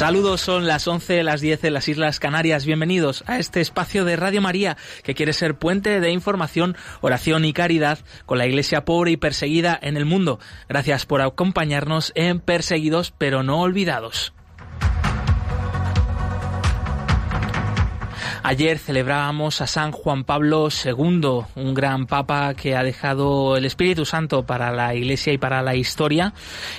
Saludos, son las 11, las 10 en las Islas Canarias. Bienvenidos a este espacio de Radio María que quiere ser puente de información, oración y caridad con la iglesia pobre y perseguida en el mundo. Gracias por acompañarnos en Perseguidos pero no olvidados. Ayer celebrábamos a San Juan Pablo II, un gran papa que ha dejado el Espíritu Santo para la Iglesia y para la historia.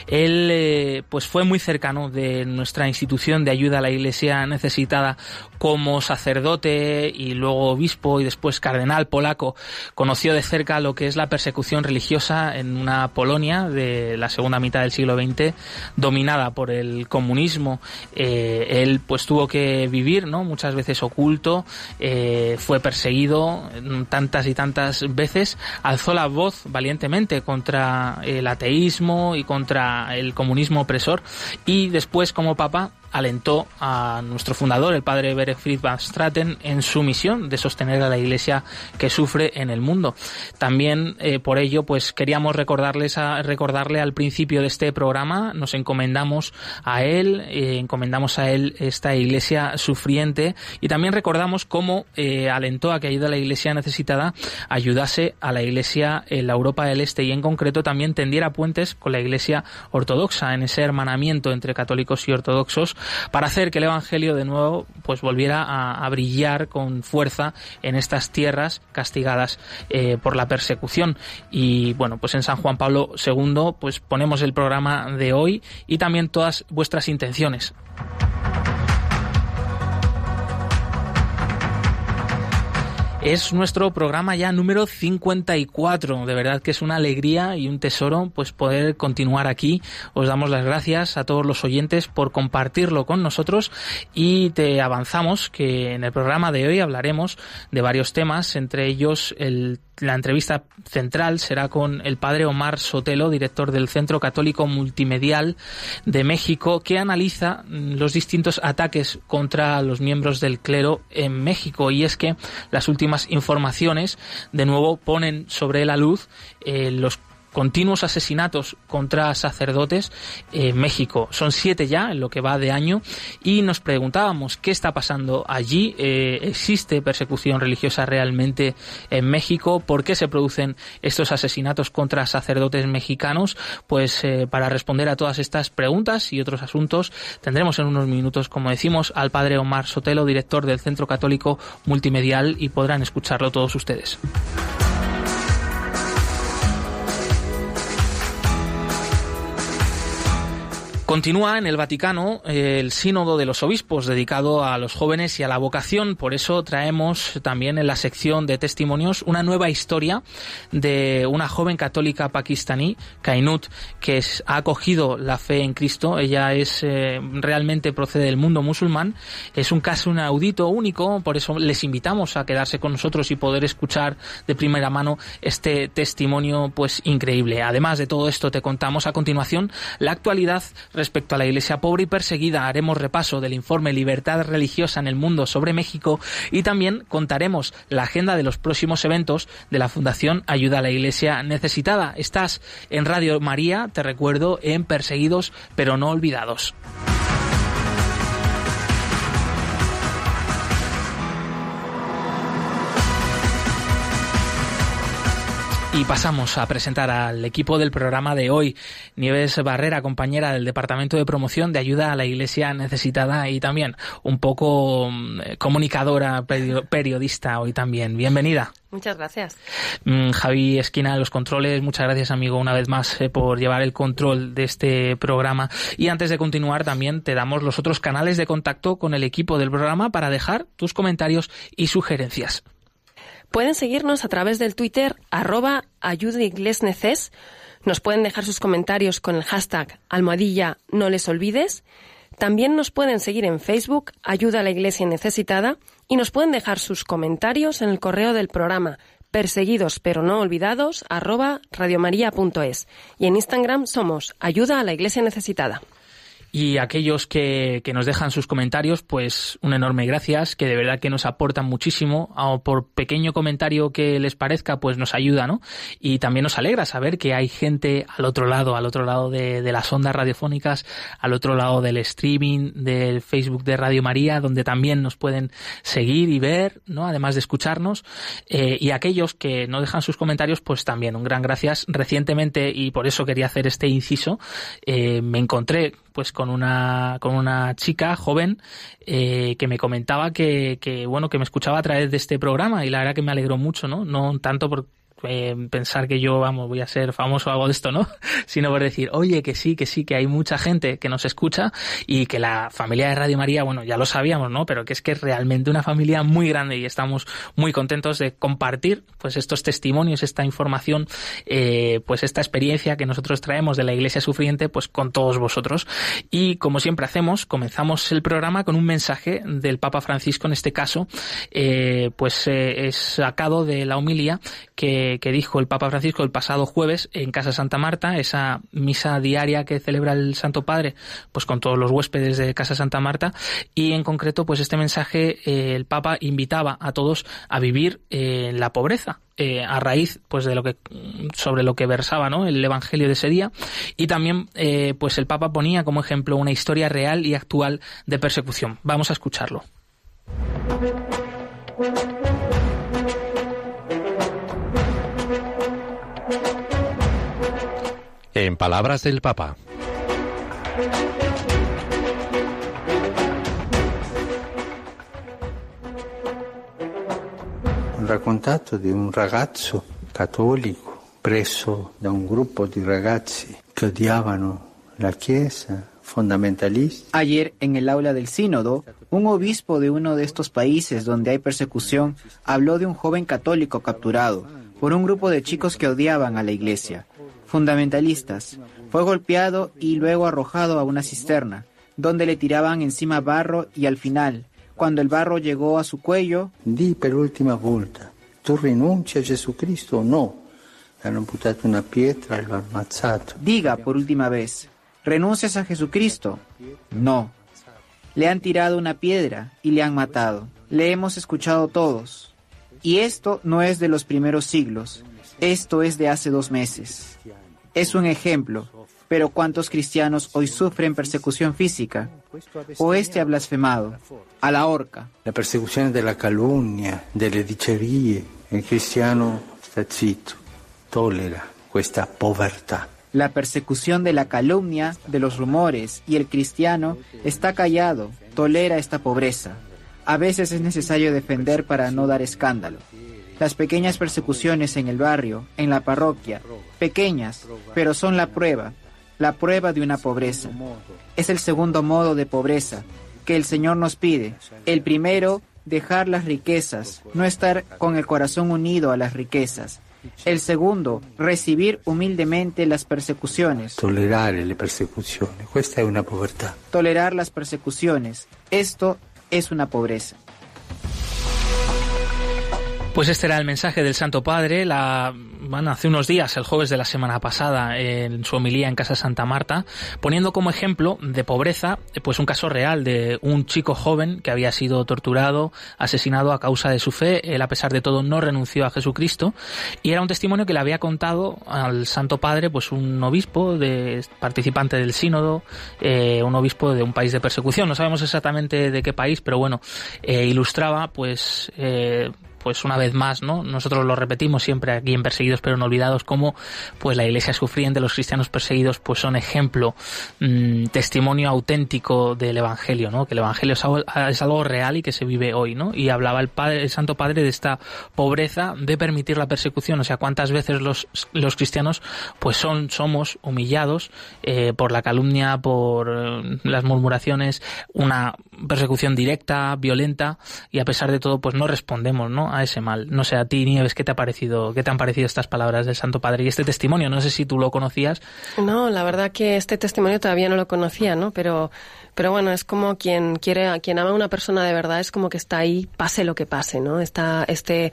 Él eh, pues fue muy cercano de nuestra institución de ayuda a la Iglesia necesitada como sacerdote y luego obispo y después cardenal polaco. Conoció de cerca lo que es la persecución religiosa en una Polonia de la segunda mitad del siglo XX dominada por el comunismo. Eh, él pues tuvo que vivir, ¿no? Muchas veces oculto eh, fue perseguido tantas y tantas veces, alzó la voz valientemente contra el ateísmo y contra el comunismo opresor y después como papa alentó a nuestro fundador, el padre Berefried van Straten, en su misión de sostener a la Iglesia que sufre en el mundo. También eh, por ello, pues queríamos recordarles a, recordarle al principio de este programa, nos encomendamos a él, eh, encomendamos a él esta Iglesia sufriente y también recordamos cómo eh, alentó a que ayuda a la Iglesia necesitada ayudase a la Iglesia en la Europa del Este y en concreto también tendiera puentes con la Iglesia ortodoxa en ese hermanamiento entre católicos y ortodoxos para hacer que el Evangelio de nuevo pues volviera a, brillar con fuerza en estas tierras castigadas eh, por la persecución. Y bueno, pues en San Juan Pablo II pues ponemos el programa de hoy y también todas vuestras intenciones. Es nuestro programa ya número 54. De verdad que es una alegría y un tesoro pues poder continuar aquí. Os damos las gracias a todos los oyentes por compartirlo con nosotros y te avanzamos que en el programa de hoy hablaremos de varios temas, entre ellos el la entrevista central será con el padre Omar Sotelo, director del Centro Católico Multimedial de México, que analiza los distintos ataques contra los miembros del clero en México. Y es que las últimas informaciones, de nuevo, ponen sobre la luz eh, los continuos asesinatos contra sacerdotes en México. Son siete ya en lo que va de año y nos preguntábamos qué está pasando allí. Eh, ¿Existe persecución religiosa realmente en México? ¿Por qué se producen estos asesinatos contra sacerdotes mexicanos? Pues eh, para responder a todas estas preguntas y otros asuntos tendremos en unos minutos, como decimos, al padre Omar Sotelo, director del Centro Católico Multimedial y podrán escucharlo todos ustedes. Continúa en el Vaticano eh, el sínodo de los obispos dedicado a los jóvenes y a la vocación. Por eso traemos también en la sección de testimonios una nueva historia de una joven católica pakistaní, Kainut, que ha acogido la fe en Cristo. Ella es eh, realmente procede del mundo musulmán. Es un caso inaudito, único. Por eso les invitamos a quedarse con nosotros y poder escuchar de primera mano este testimonio, pues increíble. Además de todo esto, te contamos a continuación la actualidad Respecto a la Iglesia pobre y perseguida, haremos repaso del informe Libertad Religiosa en el Mundo sobre México y también contaremos la agenda de los próximos eventos de la Fundación Ayuda a la Iglesia Necesitada. Estás en Radio María, te recuerdo, en Perseguidos pero no olvidados. Y pasamos a presentar al equipo del programa de hoy. Nieves Barrera, compañera del Departamento de Promoción de Ayuda a la Iglesia Necesitada y también un poco mm, comunicadora, periodista hoy también. Bienvenida. Muchas gracias. Mm, Javi Esquina de los controles, muchas gracias amigo una vez más eh, por llevar el control de este programa. Y antes de continuar también te damos los otros canales de contacto con el equipo del programa para dejar tus comentarios y sugerencias. Pueden seguirnos a través del Twitter arroba ayudaiglesneces. Nos pueden dejar sus comentarios con el hashtag almohadilla no les olvides. También nos pueden seguir en Facebook Ayuda a la Iglesia Necesitada y nos pueden dejar sus comentarios en el correo del programa perseguidos pero no olvidados arroba radiomaria.es y en Instagram somos Ayuda a la Iglesia Necesitada. Y aquellos que, que nos dejan sus comentarios, pues un enorme gracias, que de verdad que nos aportan muchísimo, o por pequeño comentario que les parezca, pues nos ayuda, ¿no? Y también nos alegra saber que hay gente al otro lado, al otro lado de, de las ondas radiofónicas, al otro lado del streaming, del Facebook de Radio María, donde también nos pueden seguir y ver, ¿no? Además de escucharnos. Eh, y aquellos que no dejan sus comentarios, pues también un gran gracias. Recientemente, y por eso quería hacer este inciso, eh, me encontré pues con una con una chica joven eh, que me comentaba que, que bueno que me escuchaba a través de este programa y la verdad que me alegró mucho no no tanto por eh, pensar que yo, vamos, voy a ser famoso o algo de esto, ¿no? Sino por decir, oye, que sí, que sí, que hay mucha gente que nos escucha y que la familia de Radio María, bueno, ya lo sabíamos, ¿no? Pero que es que es realmente una familia muy grande y estamos muy contentos de compartir, pues, estos testimonios, esta información, eh, pues, esta experiencia que nosotros traemos de la Iglesia Sufriente, pues, con todos vosotros. Y como siempre hacemos, comenzamos el programa con un mensaje del Papa Francisco, en este caso, eh, pues, es sacado de la homilía que que, dijo el Papa Francisco el pasado jueves en Casa Santa Marta, esa misa diaria que celebra el Santo Padre, pues con todos los huéspedes de Casa Santa Marta, y en concreto, pues este mensaje eh, el Papa invitaba a todos a vivir en la pobreza, eh, a raíz pues de lo que sobre lo que versaba ¿no? el evangelio de ese día. Y también eh, pues el papa ponía como ejemplo una historia real y actual de persecución. Vamos a escucharlo En palabras del Papa. Un raccontato di un ragazzo cattolico preso da un gruppo di ragazzi che odiavano la Chiesa, fundamentalista. Ayer, en el aula del sínodo, un obispo de uno de estos países donde hay persecución habló de un joven católico capturado por un grupo de chicos que odiaban a la iglesia fundamentalistas. Fue golpeado y luego arrojado a una cisterna, donde le tiraban encima barro y al final, cuando el barro llegó a su cuello, Di per l'ultima volta, tu rinunci a Jesucristo o no? Le hanno buttato una pietra e lo hanno ammazzato. diga por última vez, ¿renuncias a Jesucristo? No. Le han tirado una piedra y le han matado. Le hemos escuchado todos. Y esto no es de los primeros siglos, esto es de hace dos meses. Es un ejemplo, pero ¿cuántos cristianos hoy sufren persecución física? O este ha blasfemado, a la horca. La persecuzione della calunnia, delle dicerie. Il cristiano sta zitto, tollera questa povertà. La persecución de la calumnia, de los rumores, y el cristiano está callado, tolera esta pobreza. A veces es necesario defender para no dar escándalo. Las pequeñas persecuciones en el barrio, en la parroquia, pequeñas, pero son la prueba, la prueba de una pobreza. Es el segundo modo de pobreza que el Señor nos pide. El primero, dejar las riquezas, no estar con el corazón unido a las riquezas. El segundo, recibir humildemente las persecuciones, Tollerare le persecuzioni. Questa è una povertà. tolerar las persecuciones. Esto es una pobreza. Pues este era el mensaje del Santo Padre, la, bueno, hace unos días, el jueves de la semana pasada, en su homilía en Casa Santa Marta, poniendo como ejemplo de pobreza, pues un caso real de un chico joven que había sido torturado, asesinado a causa de su fe, él a pesar de todo no renunció a Jesucristo, y era un testimonio que le había contado al Santo Padre, pues un obispo de, participante del sínodo, eh, un obispo de un país de persecución, no sabemos exactamente de qué país, pero bueno, eh, ilustraba pues eh, pues una vez más, ¿no? Nosotros lo repetimos siempre aquí en Perseguidos pero no olvidados, como pues la iglesia sufriente, los cristianos perseguidos, pues son ejemplo, mmm, testimonio auténtico del evangelio, ¿no? Que el evangelio es algo, es algo, real y que se vive hoy, ¿no? Y hablaba el padre, el Santo Padre de esta pobreza de permitir la persecución, o sea, cuántas veces los, los cristianos pues son, somos humillados eh, por la calumnia, por eh, las murmuraciones, una persecución directa, violenta, y a pesar de todo, pues no respondemos, ¿no? A ese mal. No sé, a ti, Nieves, ¿qué te, ha parecido, ¿qué te han parecido estas palabras del Santo Padre y este testimonio? No sé si tú lo conocías. No, la verdad que este testimonio todavía no lo conocía, ¿no? Pero, pero bueno, es como quien quiere, quien ama a una persona de verdad, es como que está ahí, pase lo que pase, ¿no? Está, este,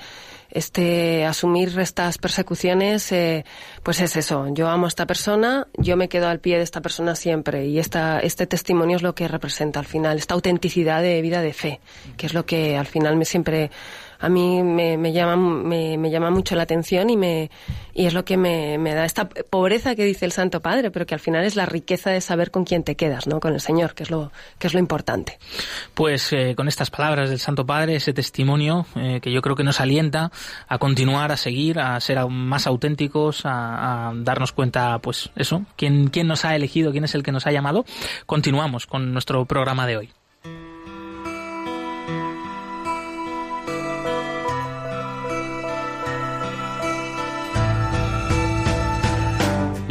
este asumir estas persecuciones, eh, pues es eso. Yo amo a esta persona, yo me quedo al pie de esta persona siempre y esta, este testimonio es lo que representa al final, esta autenticidad de vida de fe, que es lo que al final me siempre a mí me, llama, me, llama mucho la atención y, me, y es lo que me, me, da esta pobreza que dice el Santo Padre, pero que al final es la riqueza de saber con quién te quedas, ¿no? Con el Señor, que es lo, que es lo importante. Pues eh, con estas palabras del Santo Padre, ese testimonio eh, que yo creo que nos alienta a continuar, a seguir, a ser más auténticos, a, a, darnos cuenta, pues eso, quién, quién nos ha elegido, quién es el que nos ha llamado, continuamos con nuestro programa de hoy.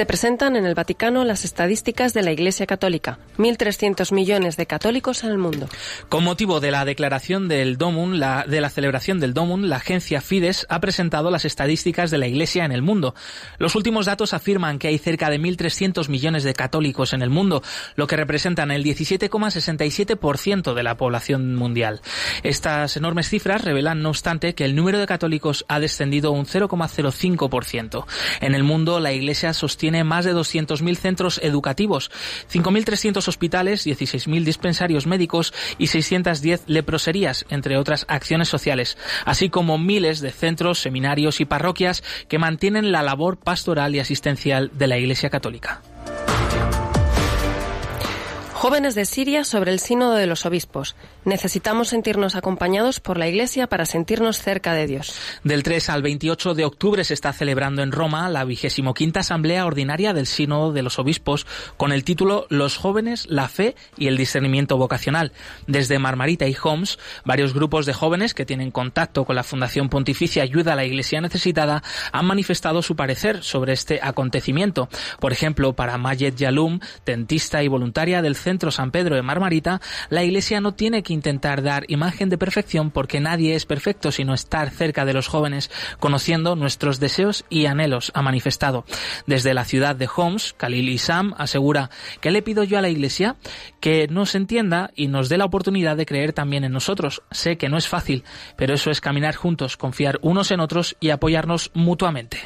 Se presentan en el Vaticano las estadísticas de la Iglesia Católica. 1.300 millones de católicos en el mundo. Con motivo de la declaración del Domum, la, de la celebración del Domum, la agencia Fides ha presentado las estadísticas de la Iglesia en el mundo. Los últimos datos afirman que hay cerca de 1.300 millones de católicos en el mundo, lo que representan el 17,67% de la población mundial. Estas enormes cifras revelan, no obstante, que el número de católicos ha descendido un 0,05%. En el mundo, la Iglesia sostiene tiene más de 200.000 centros educativos, 5.300 hospitales, 16.000 dispensarios médicos y 610 leproserías, entre otras acciones sociales, así como miles de centros, seminarios y parroquias que mantienen la labor pastoral y asistencial de la Iglesia Católica. Jóvenes de Siria sobre el sínodo de los obispos. Necesitamos sentirnos acompañados por la Iglesia para sentirnos cerca de Dios. Del 3 al 28 de octubre se está celebrando en Roma la vigésimo quinta asamblea ordinaria del sínodo de los obispos con el título Los jóvenes, la fe y el discernimiento vocacional. Desde Marmarita y Homs, varios grupos de jóvenes que tienen contacto con la Fundación Pontificia Ayuda a la Iglesia Necesitada han manifestado su parecer sobre este acontecimiento. Por ejemplo, para Mayet Yalum, dentista y voluntaria del Centro San Pedro de Marmarita, la Iglesia no tiene que intentar dar imagen de perfección porque nadie es perfecto, sino estar cerca de los jóvenes, conociendo nuestros deseos y anhelos, ha manifestado. Desde la ciudad de Homs, Khalil Isam asegura que le pido yo a la Iglesia que nos entienda y nos dé la oportunidad de creer también en nosotros. Sé que no es fácil, pero eso es caminar juntos, confiar unos en otros y apoyarnos mutuamente.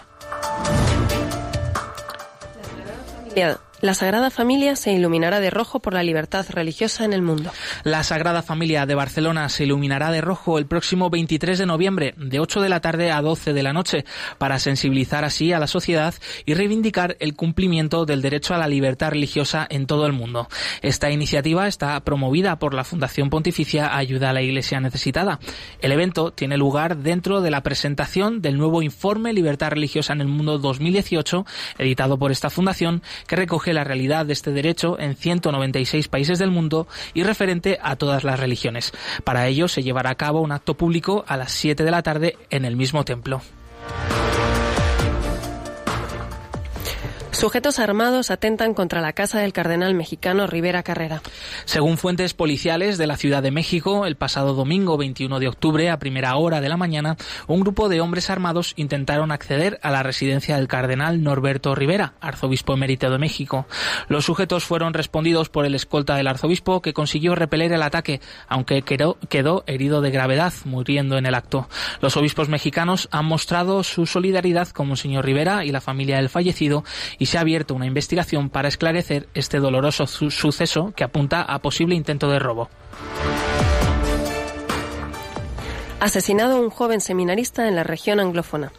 La Sagrada Familia se iluminará de rojo por la libertad religiosa en el mundo. La Sagrada Familia de Barcelona se iluminará de rojo el próximo 23 de noviembre, de 8 de la tarde a 12 de la noche, para sensibilizar así a la sociedad y reivindicar el cumplimiento del derecho a la libertad religiosa en todo el mundo. Esta iniciativa está promovida por la Fundación Pontificia Ayuda a la Iglesia Necesitada. El evento tiene lugar dentro de la presentación del nuevo informe Libertad Religiosa en el Mundo 2018, editado por esta fundación, que recoge la realidad de este derecho en 196 países del mundo y referente a todas las religiones. Para ello se llevará a cabo un acto público a las 7 de la tarde en el mismo templo. Sujetos armados atentan contra la casa del cardenal mexicano Rivera Carrera. Según fuentes policiales de la Ciudad de México, el pasado domingo 21 de octubre, a primera hora de la mañana, un grupo de hombres armados intentaron acceder a la residencia del cardenal Norberto Rivera, arzobispo emérito de México. Los sujetos fueron respondidos por el escolta del arzobispo, que consiguió repeler el ataque, aunque quedó, quedó herido de gravedad, muriendo en el acto. Los obispos mexicanos han mostrado su solidaridad con el señor Rivera y la familia del fallecido y se ha abierto una investigación para esclarecer este doloroso su suceso que apunta a posible intento de robo. Asesinado un joven seminarista en la región anglófona.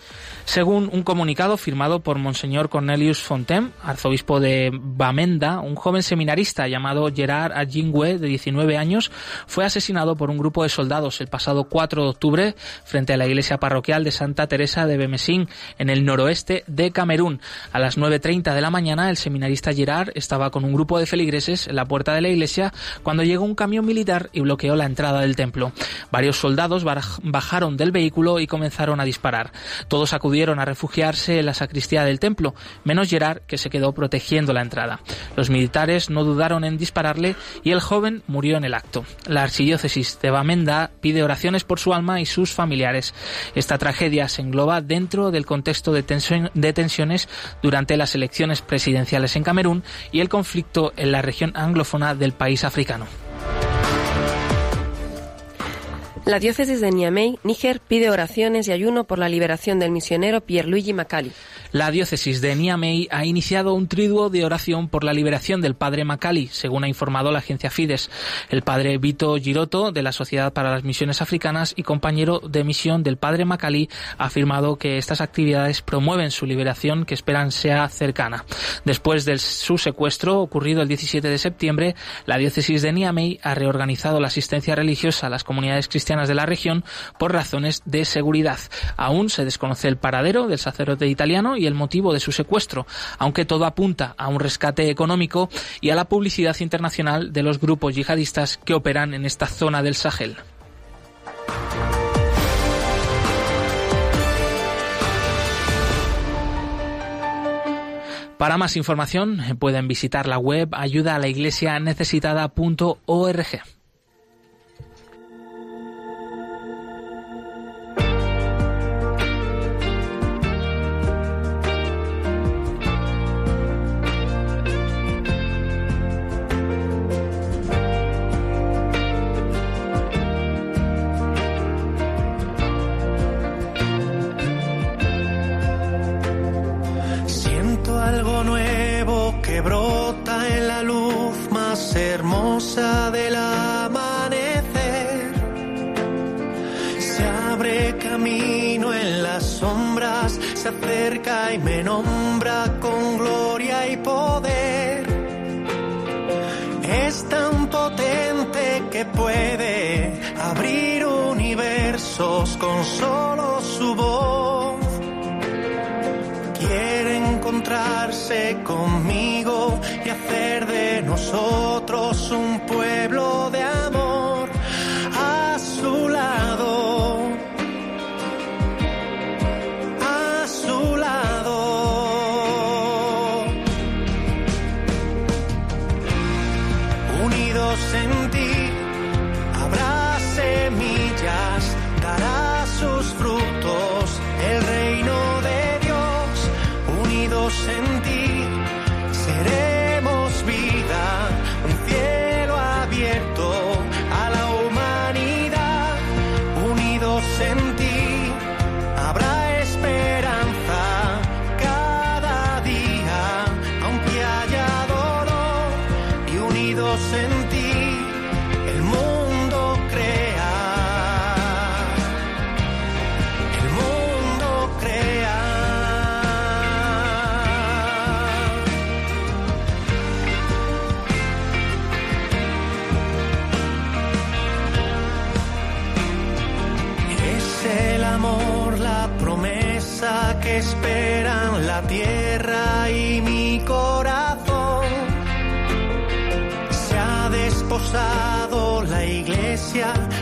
Según un comunicado firmado por Monseñor Cornelius Fontaine, arzobispo de Bamenda, un joven seminarista llamado Gerard Ajingwe, de 19 años, fue asesinado por un grupo de soldados el pasado 4 de octubre frente a la iglesia parroquial de Santa Teresa de Bemesín, en el noroeste de Camerún. A las 9.30 de la mañana, el seminarista Gerard estaba con un grupo de feligreses en la puerta de la iglesia cuando llegó un camión militar y bloqueó la entrada del templo. Varios soldados bajaron del vehículo y comenzaron a disparar. Todos acudieron pudieron a refugiarse en la sacristía del templo, menos Gerard, que se quedó protegiendo la entrada. Los militares no dudaron en dispararle y el joven murió en el acto. La archidiócesis de Bamenda pide oraciones por su alma y sus familiares. Esta tragedia se engloba dentro del contexto de tensiones durante las elecciones presidenciales en Camerún y el conflicto en la región anglófona del país africano. La diócesis de Niamey, Níger, pide oraciones y ayuno por la liberación del misionero Pierluigi Macali. La diócesis de Niamey ha iniciado un triduo de oración por la liberación del padre Macali, según ha informado la agencia Fides. El padre Vito Giroto, de la Sociedad para las Misiones Africanas y compañero de misión del padre Macali, ha afirmado que estas actividades promueven su liberación que esperan sea cercana. Después de su secuestro, ocurrido el 17 de septiembre, la diócesis de Niamey ha reorganizado la asistencia religiosa a las comunidades cristianas de la región por razones de seguridad. Aún se desconoce el paradero del sacerdote italiano y el motivo de su secuestro, aunque todo apunta a un rescate económico y a la publicidad internacional de los grupos yihadistas que operan en esta zona del Sahel. Para más información pueden visitar la web ayuda a la iglesia necesitada.org.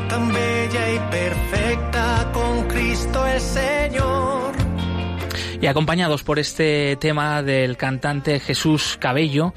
tan bella y perfecta con Cristo el Señor. Y acompañados por este tema del cantante Jesús Cabello,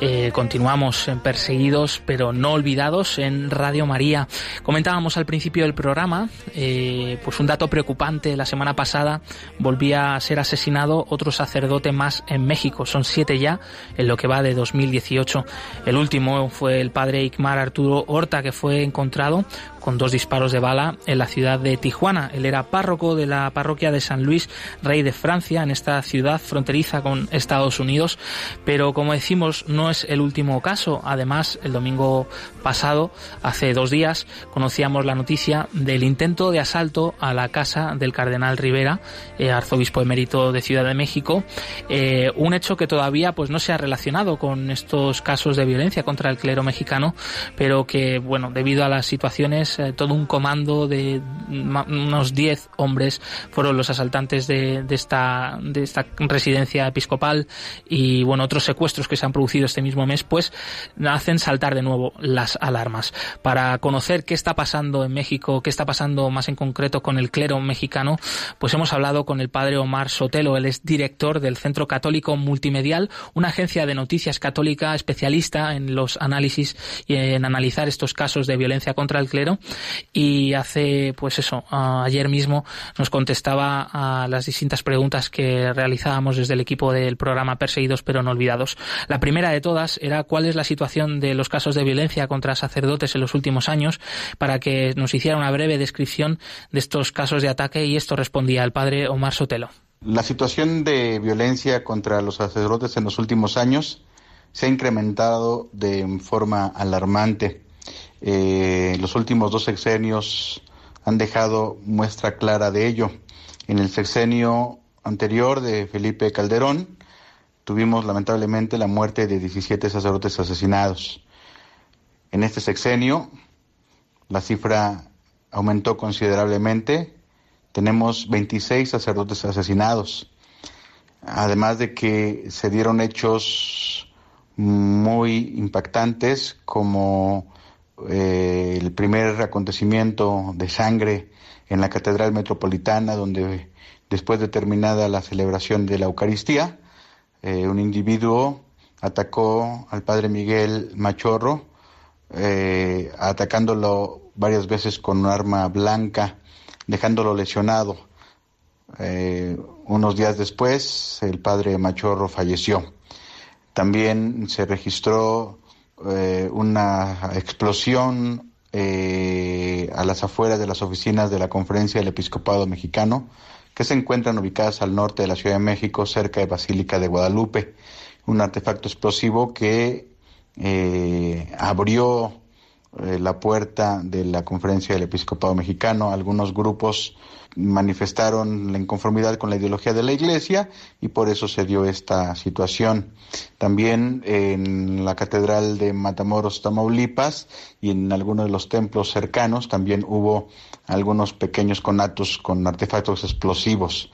eh, continuamos Perseguidos pero no olvidados en Radio María. Comentábamos al principio del programa, eh, pues un dato preocupante. La semana pasada volvía a ser asesinado otro sacerdote más en México. Son siete ya en lo que va de 2018. El último fue el padre Ikmar Arturo Horta, que fue encontrado con dos disparos de bala en la ciudad de Tijuana. Él era párroco de la parroquia de San Luis, rey de Francia, en esta ciudad fronteriza con Estados Unidos. Pero como decimos, no es el último caso. Además, el domingo pasado, hace dos días, conocíamos la noticia del intento de asalto a la casa del cardenal Rivera, eh, arzobispo emérito de Ciudad de México. Eh, un hecho que todavía pues no se ha relacionado con estos casos de violencia contra el clero mexicano, pero que, bueno, debido a las situaciones, eh, todo un comando de unos 10 hombres fueron los asaltantes de, esta, de esta residencia episcopal y, bueno, otros secuestros que se han producido este mismo mes, pues hacen saltar de nuevo las alarmas. Para conocer qué está pasando en México, qué está pasando más en concreto con el clero mexicano, pues hemos hablado con el padre Omar Sotelo, él es director del Centro Católico Multimedial, una agencia de noticias católica especialista en los análisis y en analizar estos casos de violencia contra el clero y hace pues eso, ayer mismo nos contestaba a las distintas preguntas que realizábamos desde el equipo del programa Perseguidos pero no olvidados. La primera de era cuál es la situación de los casos de violencia contra sacerdotes en los últimos años para que nos hiciera una breve descripción de estos casos de ataque y esto respondía el padre Omar Sotelo. La situación de violencia contra los sacerdotes en los últimos años se ha incrementado de forma alarmante. Eh, los últimos dos sexenios han dejado muestra clara de ello. En el sexenio anterior de Felipe Calderón tuvimos lamentablemente la muerte de 17 sacerdotes asesinados. En este sexenio la cifra aumentó considerablemente. Tenemos 26 sacerdotes asesinados. Además de que se dieron hechos muy impactantes como eh, el primer acontecimiento de sangre en la Catedral Metropolitana, donde después de terminada la celebración de la Eucaristía, eh, un individuo atacó al padre Miguel Machorro, eh, atacándolo varias veces con un arma blanca, dejándolo lesionado. Eh, unos días después, el padre Machorro falleció. También se registró una explosión a las afueras de las oficinas de la Conferencia del Episcopado Mexicano, que se encuentran ubicadas al norte de la Ciudad de México, cerca de Basílica de Guadalupe. Un artefacto explosivo que eh, abrió eh, la puerta de la conferencia del episcopado mexicano. Algunos grupos manifestaron la inconformidad con la ideología de la iglesia y por eso se dio esta situación. También en la catedral de Matamoros, Tamaulipas y en algunos de los templos cercanos también hubo algunos pequeños conatos con artefactos explosivos.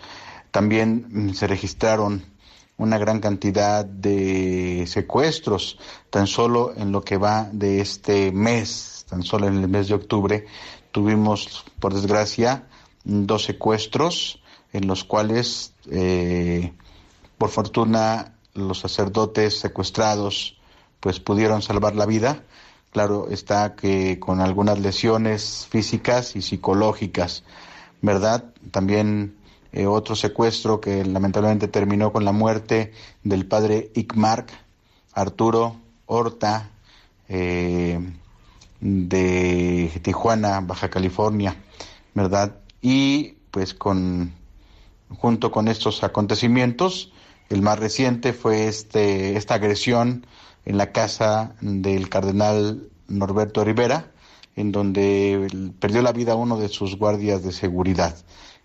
También mm, se registraron una gran cantidad de secuestros, tan solo en lo que va de este mes, tan solo en el mes de octubre, tuvimos, por desgracia, dos secuestros en los cuales, eh, por fortuna, los sacerdotes secuestrados pues pudieron salvar la vida. Claro está que con algunas lesiones físicas y psicológicas, ¿verdad? También eh, otro secuestro que lamentablemente terminó con la muerte del padre Icmark Arturo Horta eh, de Tijuana, Baja California, ¿verdad? Y pues con junto con estos acontecimientos, el más reciente fue este esta agresión en la casa del cardenal Norberto Rivera, en donde perdió la vida uno de sus guardias de seguridad.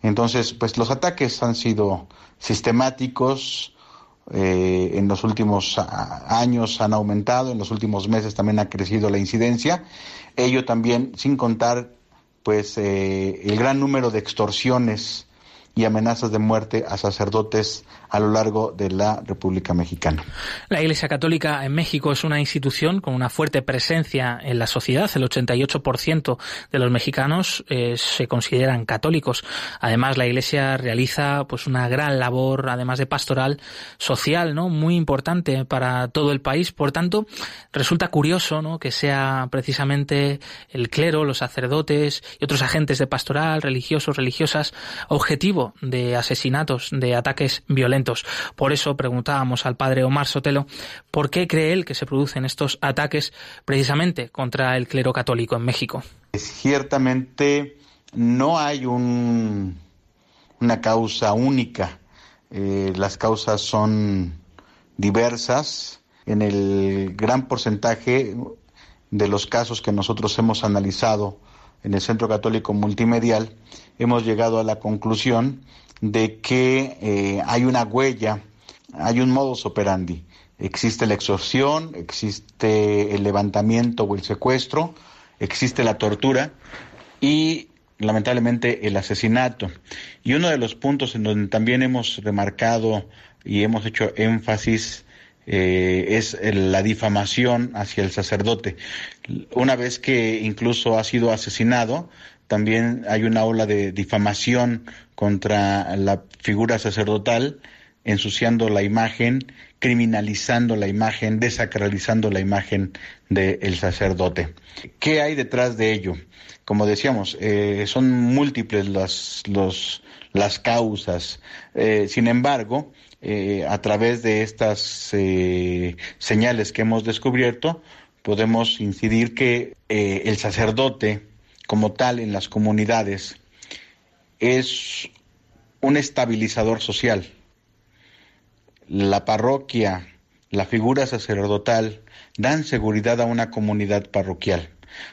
Entonces, pues los ataques han sido sistemáticos, eh, en los últimos años han aumentado, en los últimos meses también ha crecido la incidencia, ello también sin contar pues eh, el gran número de extorsiones y amenazas de muerte a sacerdotes a lo largo de la República Mexicana. La Iglesia Católica en México es una institución con una fuerte presencia en la sociedad. El 88% de los mexicanos eh, se consideran católicos. Además, la Iglesia realiza pues una gran labor, además de pastoral, social, ¿no? Muy importante para todo el país. Por tanto, resulta curioso, ¿no? Que sea precisamente el clero, los sacerdotes y otros agentes de pastoral, religiosos, religiosas, excesivo de asesinatos, de ataques violentos. Por eso preguntábamos al padre Omar Sotelo por qué cree él que se producen estos ataques precisamente contra el clero católico en México. Ciertamente no hay un, una causa única. Eh, las causas son diversas. En el gran porcentaje de los casos que nosotros hemos analizado en el Centro Católico Multimedial, hemos llegado a la conclusión de que eh, hay una huella, hay un modus operandi. Existe la extorsión, existe el levantamiento o el secuestro, existe la tortura y lamentablemente el asesinato. Y uno de los puntos en donde también hemos remarcado y hemos hecho énfasis eh, es la difamación hacia el sacerdote. Una vez que incluso ha sido asesinado, también hay una ola de difamación contra la figura sacerdotal, ensuciando la imagen, criminalizando la imagen, desacralizando la imagen del sacerdote. ¿Qué hay detrás de ello? Como decíamos, eh, son múltiples las, los, las causas. Eh, sin embargo, eh, a través de estas señales que hemos descubierto, podemos incidir que el sacerdote como tal en las comunidades es un estabilizador social. La parroquia, la figura sacerdotal dan seguridad a una comunidad parroquial.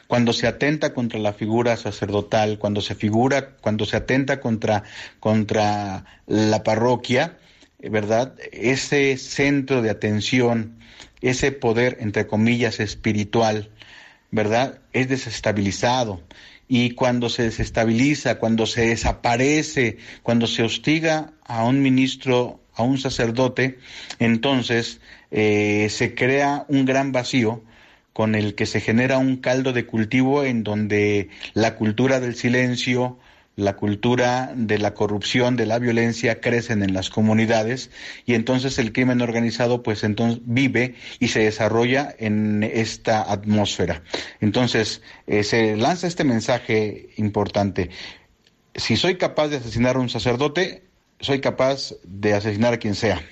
Cuando se atenta contra la figura sacerdotal, cuando se figura, cuando se atenta contra, contra la parroquia, ¿verdad? Ese centro de atención, ese poder, entre comillas, espiritual, ¿verdad? Es desestabilizado. Y cuando se desestabiliza, cuando se desaparece, cuando se hostiga a un ministro, a un sacerdote, entonces eh, se crea un gran vacío con el que se genera un caldo de cultivo en donde la cultura del silencio, la cultura de la corrupción, de la violencia crecen en las comunidades y entonces el crimen organizado pues entonces vive y se desarrolla en esta atmósfera. Entonces eh, se lanza este mensaje importante. Si soy capaz de asesinar a un sacerdote, soy capaz de asesinar a quien sea.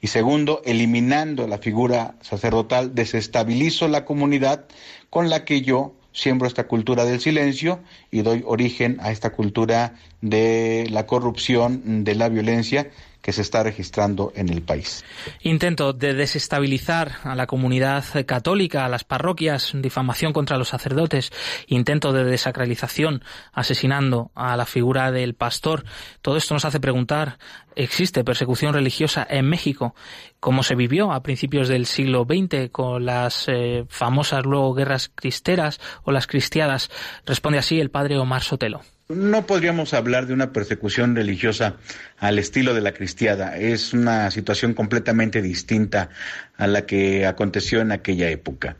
Y segundo, eliminando la figura sacerdotal, desestabilizo la comunidad con la que yo siembro esta cultura del silencio y doy origen a esta cultura de la corrupción, de la violencia que se está registrando en el país. Intento de desestabilizar a la comunidad católica, a las parroquias, difamación contra los sacerdotes, intento de desacralización, asesinando a la figura del pastor. Todo esto nos hace preguntar, ¿existe persecución religiosa en México? ¿Cómo se vivió a principios del siglo XX con las eh, famosas luego guerras cristeras o las cristiadas? Responde así el padre Omar Sotelo. No podríamos hablar de una persecución religiosa al estilo de la cristiada. Es una situación completamente distinta a la que aconteció en aquella época.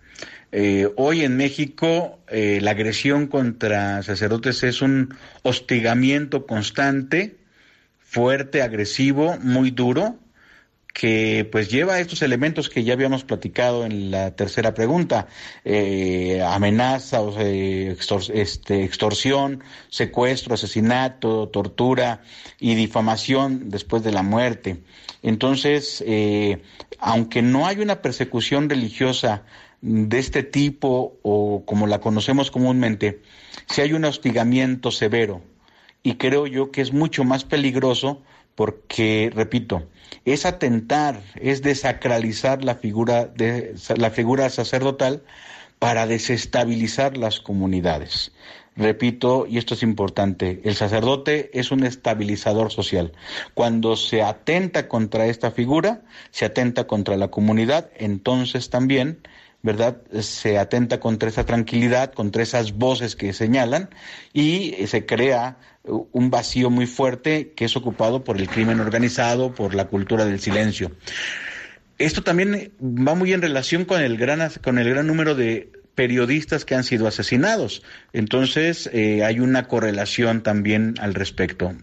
Eh, hoy en México eh, la agresión contra sacerdotes es un hostigamiento constante, fuerte, agresivo, muy duro, que pues lleva estos elementos que ya habíamos platicado en la tercera pregunta, eh, amenaza, o este, extorsión, secuestro, asesinato, tortura y difamación después de la muerte. Entonces, eh, aunque no hay una persecución religiosa de este tipo o como la conocemos comúnmente, sí hay un hostigamiento severo y creo yo que es mucho más peligroso porque, repito, es atentar, es desacralizar la figura, de, la figura sacerdotal para desestabilizar las comunidades. Repito, y esto es importante, el sacerdote es un estabilizador social. Cuando se atenta contra esta figura, se atenta contra la comunidad, entonces también ¿verdad? Se atenta contra esa tranquilidad, contra esas voces que señalan y se crea un vacío muy fuerte que es ocupado por el crimen organizado, por la cultura del silencio. Esto también va muy en relación con el gran, con el gran número de periodistas que han sido asesinados. Entonces, eh, hay una correlación también al respecto.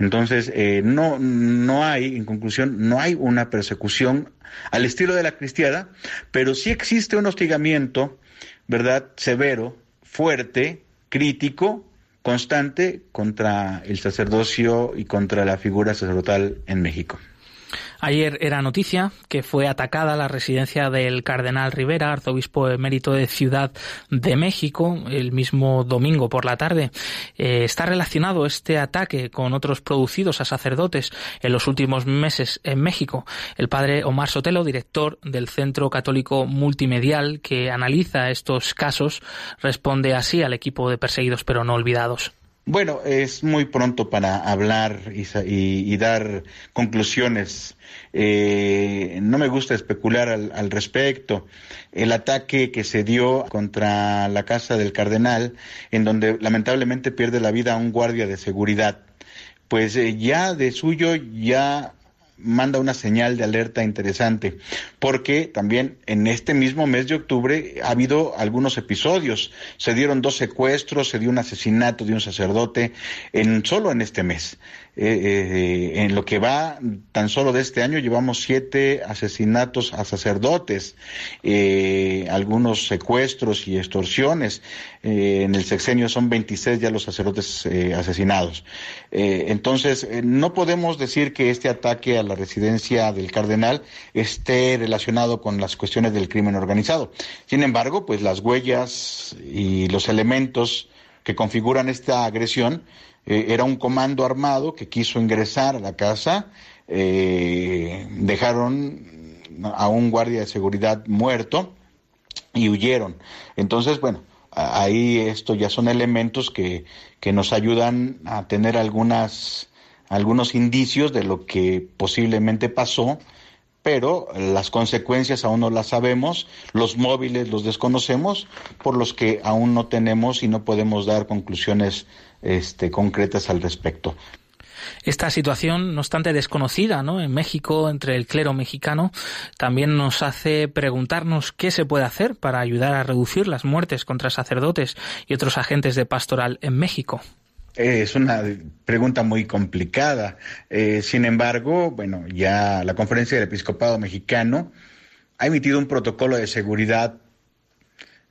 Entonces, eh, no, no hay, en conclusión, no hay una persecución al estilo de la cristiada, pero sí existe un hostigamiento, ¿verdad?, severo, fuerte, crítico, constante contra el sacerdocio y contra la figura sacerdotal en México. Ayer era noticia que fue atacada la residencia del cardenal Rivera, arzobispo emérito de Ciudad de México, el mismo domingo por la tarde. Eh, está relacionado este ataque con otros producidos a sacerdotes en los últimos meses en México. El padre Omar Sotelo, director del Centro Católico Multimedial que analiza estos casos, responde así al equipo de perseguidos pero no olvidados. Bueno, es muy pronto para hablar y, dar conclusiones. Eh, no me gusta especular al, al, respecto. El ataque que se dio contra la casa del cardenal, en donde lamentablemente pierde la vida un guardia de seguridad, pues eh, ya de suyo ya manda una señal de alerta interesante, porque también en este mismo mes de octubre ha habido algunos episodios. Se dieron dos secuestros, se dio un asesinato de un sacerdote en solo en este mes. Eh, eh, en lo que va tan solo de este año llevamos siete asesinatos a sacerdotes, eh, algunos secuestros y extorsiones. en el sexenio son 26 ya los sacerdotes asesinados. entonces, no podemos decir que este ataque la residencia del cardenal esté relacionado con las cuestiones del crimen organizado. Sin embargo, pues las huellas y los elementos que configuran esta agresión eh, era un comando armado que quiso ingresar a la casa, eh, dejaron a un guardia de seguridad muerto y huyeron. Entonces, bueno, ahí esto ya son elementos que, que nos ayudan a tener algunas, algunos indicios de lo que posiblemente pasó pero las consecuencias aún no las sabemos, los móviles los desconocemos, por los que aún no tenemos y no podemos dar conclusiones este, concretas al respecto. Esta situación, no obstante desconocida ¿no? en México, entre el clero mexicano, también nos hace preguntarnos qué se puede hacer para ayudar a reducir las muertes contra sacerdotes y otros agentes de pastoral en México. Es una pregunta muy complicada. Eh, sin embargo, bueno, ya la Conferencia del Episcopado Mexicano ha emitido un protocolo de seguridad,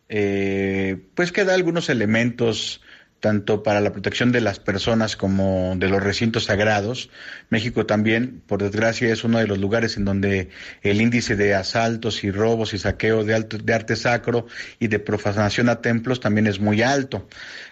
eh, pues que da algunos elementos tanto para la protección de las personas como de los recintos sagrados. México también, por desgracia, es uno de los lugares en donde el índice de asaltos y robos y saqueo de, de arte sacro y de profanación a templos también es muy alto.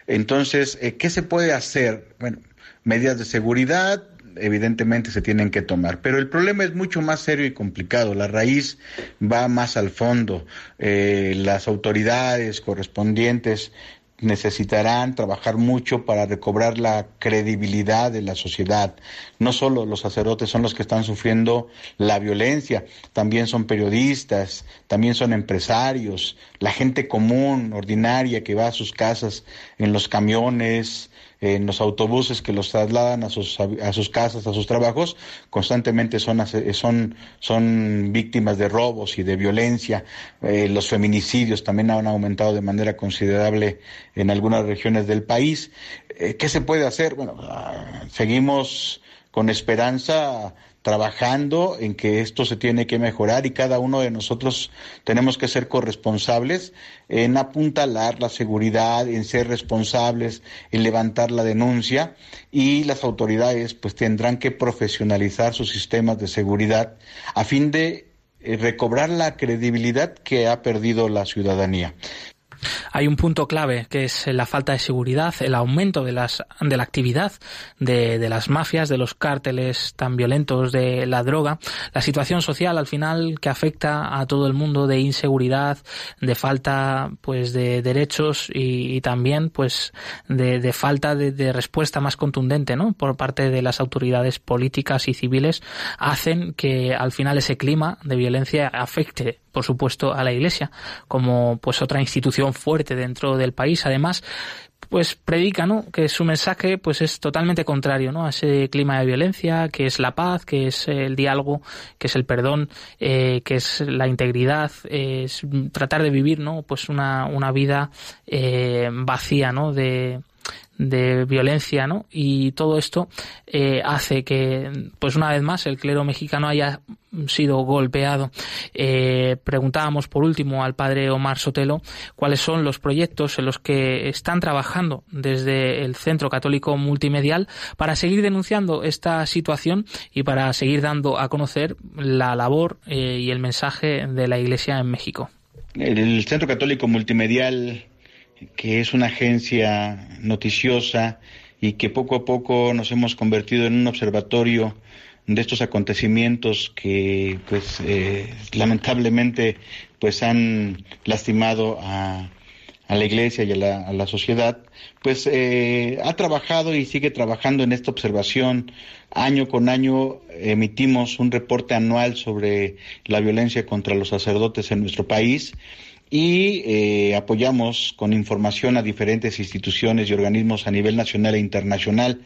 Entonces, eh, ¿qué se puede hacer? Bueno, medidas de seguridad, evidentemente se tienen que tomar. Pero el problema es mucho más serio y complicado. La raíz va más al fondo. Eh, las autoridades correspondientes necesitarán trabajar mucho para recobrar la credibilidad de la sociedad. No solo los sacerdotes son los que están sufriendo la violencia, también son periodistas, también son empresarios, la gente común, ordinaria, que va a sus casas en los camiones, en los autobuses que los trasladan a sus, a sus casas, a sus trabajos, constantemente son, son, son víctimas de robos y de violencia. Eh, los feminicidios también han aumentado de manera considerable en algunas regiones del país. Eh, ¿Qué se puede hacer? Bueno, ah, seguimos con esperanza trabajando en que esto se tiene que mejorar y cada uno de nosotros tenemos que ser corresponsables en apuntalar la seguridad, en ser responsables, en levantar la denuncia y las autoridades pues tendrán que profesionalizar sus sistemas de seguridad a fin de eh, recobrar la credibilidad que ha perdido la ciudadanía. Hay un punto clave que es la falta de seguridad, el aumento de, las, de la actividad de, de las mafias, de los cárteles tan violentos de la droga, la situación social al final que afecta a todo el mundo de inseguridad, de falta pues de derechos y, también pues de, de falta de, de, respuesta más contundente ¿no? por parte de las autoridades políticas y civiles hacen que al final ese clima de violencia afecte por supuesto, a la Iglesia como pues otra institución fuerte dentro del país. Además, pues predica, ¿no? Que su mensaje pues es totalmente contrario, ¿no? A ese clima de violencia, que es la paz, que es el diálogo, que es el perdón, eh, que es la integridad, es tratar de vivir, ¿no? Pues una, una vida eh, vacía, ¿no? De, de violencia, ¿no? Y todo esto eh, hace que, pues una vez más, el clero mexicano haya sido golpeado. Eh, preguntábamos por último al padre Omar Sotelo cuáles son los proyectos en los que están trabajando desde el Centro Católico Multimedial para seguir denunciando esta situación y para seguir dando a conocer la labor eh, y el mensaje de la Iglesia en México. El Centro Católico Multimedial, que es una agencia noticiosa y que poco a poco nos hemos convertido en un observatorio de estos acontecimientos que pues eh, lamentablemente pues han lastimado a, a la iglesia y a la, a la sociedad, pues eh, ha trabajado y sigue trabajando en esta observación. Año con año emitimos un reporte anual sobre la violencia contra los sacerdotes en nuestro país y eh, apoyamos con información a diferentes instituciones y organismos a nivel nacional e internacional.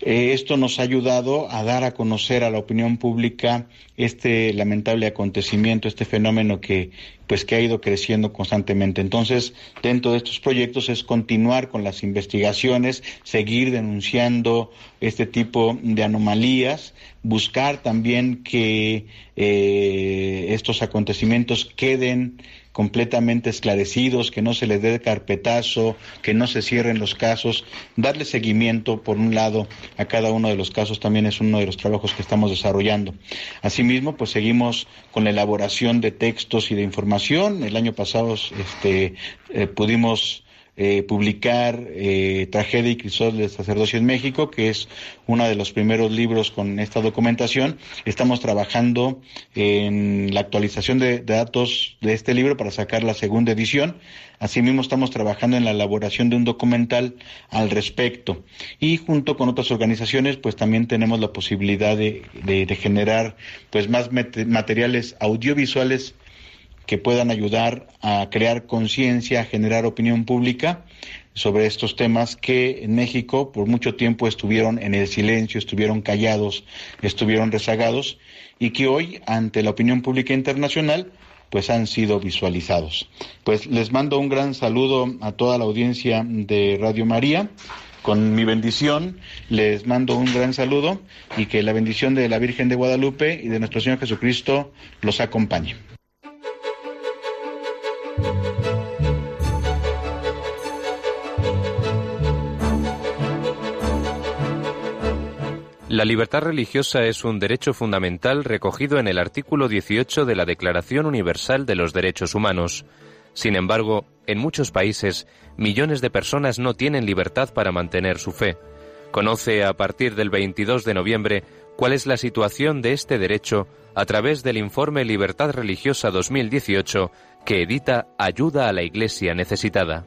Eh, esto nos ha ayudado a dar a conocer a la opinión pública este lamentable acontecimiento, este fenómeno que pues que ha ido creciendo constantemente. Entonces, dentro de estos proyectos es continuar con las investigaciones, seguir denunciando este tipo de anomalías, buscar también que eh, estos acontecimientos queden completamente esclarecidos, que no se les dé carpetazo, que no se cierren los casos, darle seguimiento, por un lado, a cada uno de los casos también es uno de los trabajos que estamos desarrollando. Asimismo, pues seguimos con la elaboración de textos y de información. El año pasado este, eh, pudimos eh, publicar eh, Tragedia y Crisol del Sacerdocio en México, que es uno de los primeros libros con esta documentación. Estamos trabajando en la actualización de, datos de este libro para sacar la segunda edición. Asimismo, estamos trabajando en la elaboración de un documental al respecto. Y junto con otras organizaciones, pues también tenemos la posibilidad de, de, de generar pues más materiales audiovisuales que puedan ayudar a crear conciencia, a generar opinión pública sobre estos temas que en México por mucho tiempo estuvieron en el silencio, estuvieron callados, estuvieron rezagados y que hoy ante la opinión pública internacional pues han sido visualizados. Pues les mando un gran saludo a toda la audiencia de Radio María. Con mi bendición les mando un gran saludo y que la bendición de la Virgen de Guadalupe y de nuestro Señor Jesucristo los acompañe. La libertad religiosa es un derecho fundamental recogido en el artículo 18 de la Declaración Universal de los Derechos Humanos. Sin embargo, en muchos países, millones de personas no tienen libertad para mantener su fe. Conoce a partir del 22 de noviembre cuál es la situación de este derecho a través del informe Libertad Religiosa 2018 que edita Ayuda a la Iglesia Necesitada.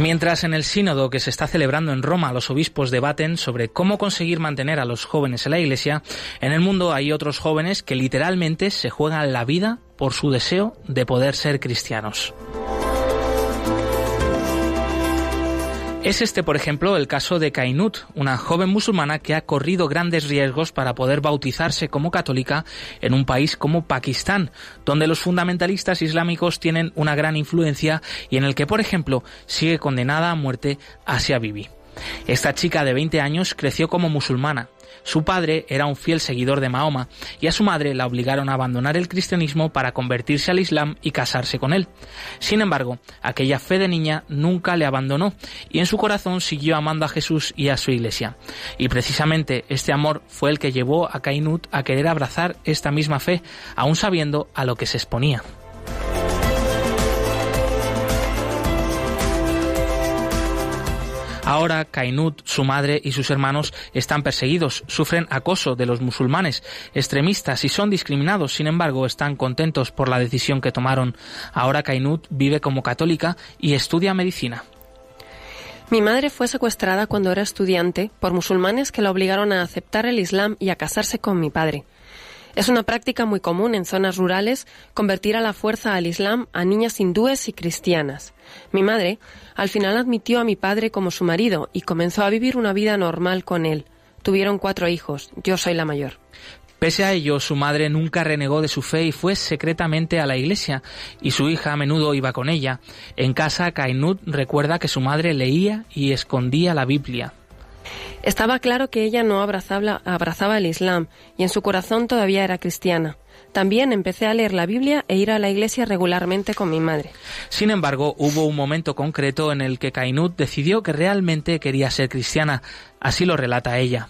Mientras en el sínodo que se está celebrando en Roma los obispos debaten sobre cómo conseguir mantener a los jóvenes en la Iglesia, en el mundo hay otros jóvenes que literalmente se juegan la vida por su deseo de poder ser cristianos. Es este, por ejemplo, el caso de Kainut, una joven musulmana que ha corrido grandes riesgos para poder bautizarse como católica en un país como Pakistán, donde los fundamentalistas islámicos tienen una gran influencia y en el que, por ejemplo, sigue condenada a muerte Asia Bibi. Esta chica de 20 años creció como musulmana, su padre era un fiel seguidor de Mahoma y a su madre la obligaron a abandonar el cristianismo para convertirse al Islam y casarse con él. Sin embargo, aquella fe de niña nunca le abandonó y en su corazón siguió amando a Jesús y a su iglesia. Y precisamente este amor fue el que llevó a Kainut a querer abrazar esta misma fe, aun sabiendo a lo que se exponía. Ahora Kainut, su madre y sus hermanos están perseguidos, sufren acoso de los musulmanes extremistas y son discriminados. Sin embargo, están contentos por la decisión que tomaron. Ahora Kainut vive como católica y estudia medicina. Mi madre fue secuestrada cuando era estudiante por musulmanes que la obligaron a aceptar el Islam y a casarse con mi padre. Es una práctica muy común en zonas rurales convertir a la fuerza al Islam a niñas hindúes y cristianas. Mi madre al final admitió a mi padre como su marido y comenzó a vivir una vida normal con él. Tuvieron cuatro hijos, yo soy la mayor. Pese a ello, su madre nunca renegó de su fe y fue secretamente a la iglesia, y su hija a menudo iba con ella. En casa, Kainut recuerda que su madre leía y escondía la Biblia. Estaba claro que ella no abrazaba, abrazaba el Islam y en su corazón todavía era cristiana. También empecé a leer la Biblia e ir a la iglesia regularmente con mi madre. Sin embargo, hubo un momento concreto en el que Kainut decidió que realmente quería ser cristiana. Así lo relata ella.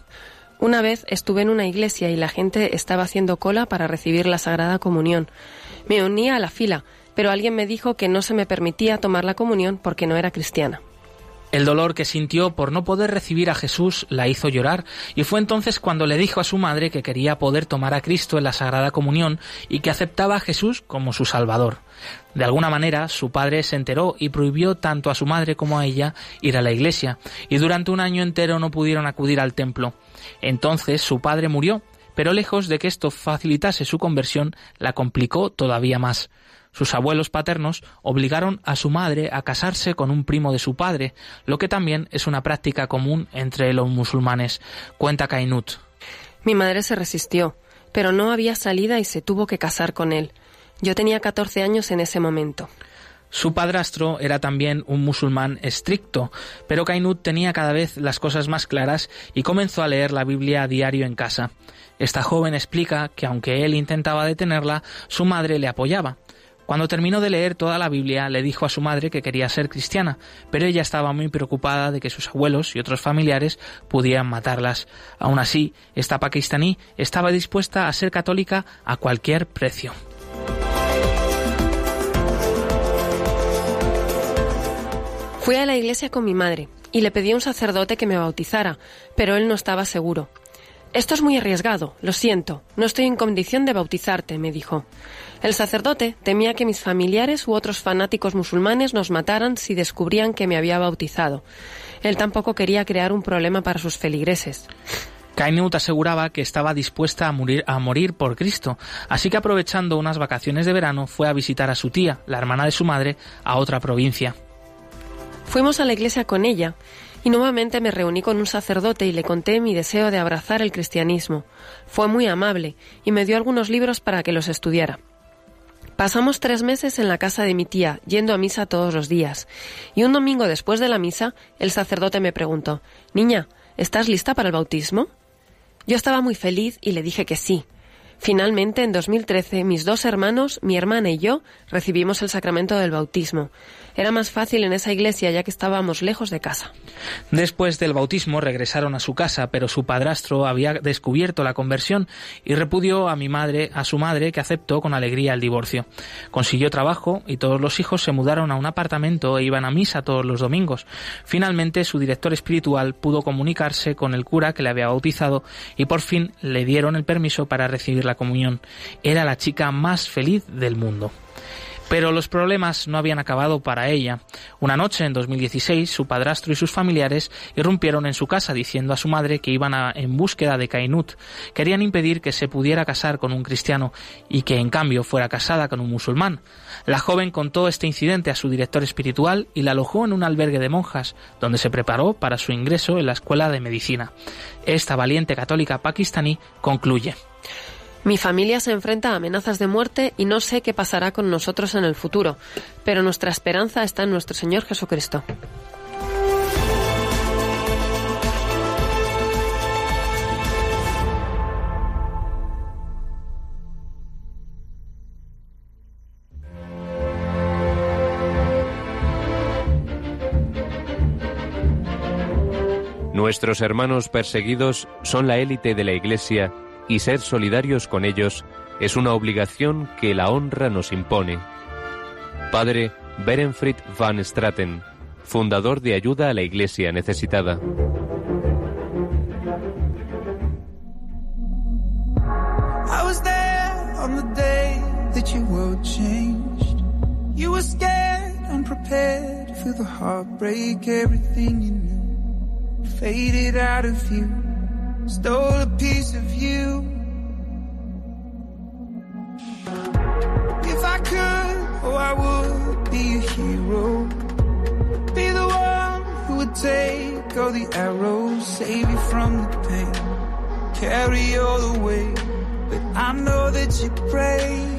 Una vez estuve en una iglesia y la gente estaba haciendo cola para recibir la Sagrada Comunión. Me unía a la fila, pero alguien me dijo que no se me permitía tomar la comunión porque no era cristiana. El dolor que sintió por no poder recibir a Jesús la hizo llorar y fue entonces cuando le dijo a su madre que quería poder tomar a Cristo en la Sagrada Comunión y que aceptaba a Jesús como su Salvador. De alguna manera, su padre se enteró y prohibió tanto a su madre como a ella ir a la iglesia, y durante un año entero no pudieron acudir al templo. Entonces su padre murió, pero lejos de que esto facilitase su conversión, la complicó todavía más. Sus abuelos paternos obligaron a su madre a casarse con un primo de su padre, lo que también es una práctica común entre los musulmanes, cuenta Kainut. Mi madre se resistió, pero no había salida y se tuvo que casar con él. Yo tenía 14 años en ese momento. Su padrastro era también un musulmán estricto, pero Kainut tenía cada vez las cosas más claras y comenzó a leer la Biblia a diario en casa. Esta joven explica que aunque él intentaba detenerla, su madre le apoyaba. Cuando terminó de leer toda la Biblia, le dijo a su madre que quería ser cristiana, pero ella estaba muy preocupada de que sus abuelos y otros familiares pudieran matarlas. Aún así, esta pakistaní estaba dispuesta a ser católica a cualquier precio. Fui a la iglesia con mi madre y le pedí a un sacerdote que me bautizara, pero él no estaba seguro. Esto es muy arriesgado, lo siento, no estoy en condición de bautizarte, me dijo. El sacerdote temía que mis familiares u otros fanáticos musulmanes nos mataran si descubrían que me había bautizado. Él tampoco quería crear un problema para sus feligreses. Kainut aseguraba que estaba dispuesta a morir, a morir por Cristo, así que aprovechando unas vacaciones de verano fue a visitar a su tía, la hermana de su madre, a otra provincia. Fuimos a la iglesia con ella y nuevamente me reuní con un sacerdote y le conté mi deseo de abrazar el cristianismo. Fue muy amable y me dio algunos libros para que los estudiara. Pasamos tres meses en la casa de mi tía, yendo a misa todos los días. Y un domingo después de la misa, el sacerdote me preguntó, Niña, ¿estás lista para el bautismo? Yo estaba muy feliz y le dije que sí. Finalmente, en 2013, mis dos hermanos, mi hermana y yo, recibimos el sacramento del bautismo. Era más fácil en esa iglesia ya que estábamos lejos de casa. Después del bautismo regresaron a su casa, pero su padrastro había descubierto la conversión y repudió a mi madre, a su madre, que aceptó con alegría el divorcio. Consiguió trabajo y todos los hijos se mudaron a un apartamento e iban a misa todos los domingos. Finalmente, su director espiritual pudo comunicarse con el cura que le había bautizado y por fin le dieron el permiso para recibir la comunión. Era la chica más feliz del mundo. Pero los problemas no habían acabado para ella. Una noche, en 2016, su padrastro y sus familiares irrumpieron en su casa diciendo a su madre que iban a, en búsqueda de Kainut. Querían impedir que se pudiera casar con un cristiano y que, en cambio, fuera casada con un musulmán. La joven contó este incidente a su director espiritual y la alojó en un albergue de monjas, donde se preparó para su ingreso en la escuela de medicina. Esta valiente católica pakistaní concluye. Mi familia se enfrenta a amenazas de muerte y no sé qué pasará con nosotros en el futuro, pero nuestra esperanza está en nuestro Señor Jesucristo. Nuestros hermanos perseguidos son la élite de la Iglesia y ser solidarios con ellos es una obligación que la honra nos impone. Padre Berenfried van Straten, fundador de Ayuda a la Iglesia Necesitada. I was there on the day that your world changed. You were scared, unprepared for the heartbreak, everything you knew faded out of you, stole a piece of you. If I could, oh, I would be a hero. Be the one who would take all the arrows, save you from the pain, carry all the weight. But I know that you're brave.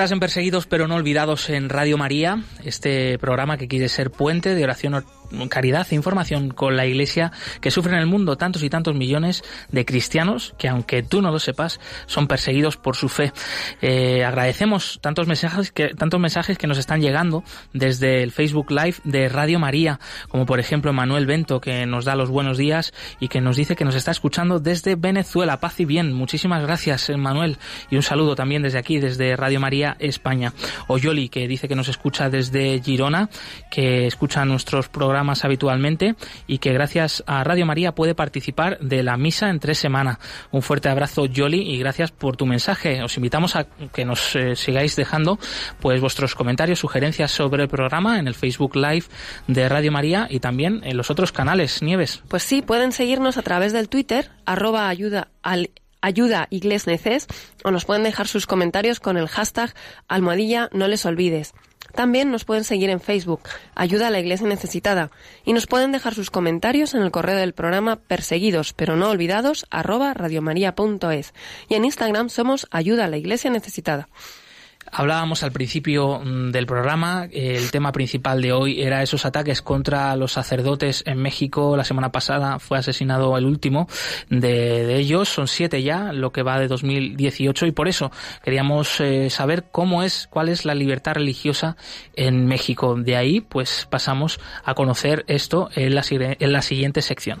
Estás en Perseguidos pero no olvidados en Radio María, este programa que quiere ser puente de oración, caridad e información con la Iglesia que sufre en el mundo tantos y tantos millones de cristianos que aunque tú no lo sepas son perseguidos por su fe. Eh, agradecemos tantos mensajes que tantos mensajes que nos están llegando desde el Facebook Live de Radio María, como por ejemplo Manuel Bento que nos da los buenos días y que nos dice que nos está escuchando desde Venezuela. Paz y bien. Muchísimas gracias Manuel y un saludo también desde aquí desde Radio María España. O Yoli, que dice que nos escucha desde Girona, que escucha nuestros programas habitualmente y que gracias a Radio María puede participar de la misa en tres semanas. Un fuerte abrazo, Yoli, y gracias por tu mensaje. Os invitamos a que nos eh, sigáis dejando pues vuestros comentarios, sugerencias sobre el programa en el Facebook Live de Radio María y también en los otros canales. Nieves. Pues sí, pueden seguirnos a través del Twitter, arroba ayuda al ayuda Igles Neces, o nos pueden dejar sus comentarios con el hashtag almohadilla no les olvides. También nos pueden seguir en Facebook, Ayuda a la Iglesia Necesitada, y nos pueden dejar sus comentarios en el correo del programa perseguidos pero no olvidados arroba radiomaria.es. Y en Instagram somos Ayuda a la Iglesia Necesitada. Hablábamos al principio mm, del programa, el tema principal de hoy era esos ataques contra los sacerdotes en México. La semana pasada fue asesinado el último de, ellos, son siete ya, lo que va de 2018, y por eso queríamos eh, saber cómo es, cuál es la libertad religiosa en México. De ahí, pues pasamos a conocer esto en la, en la siguiente sección.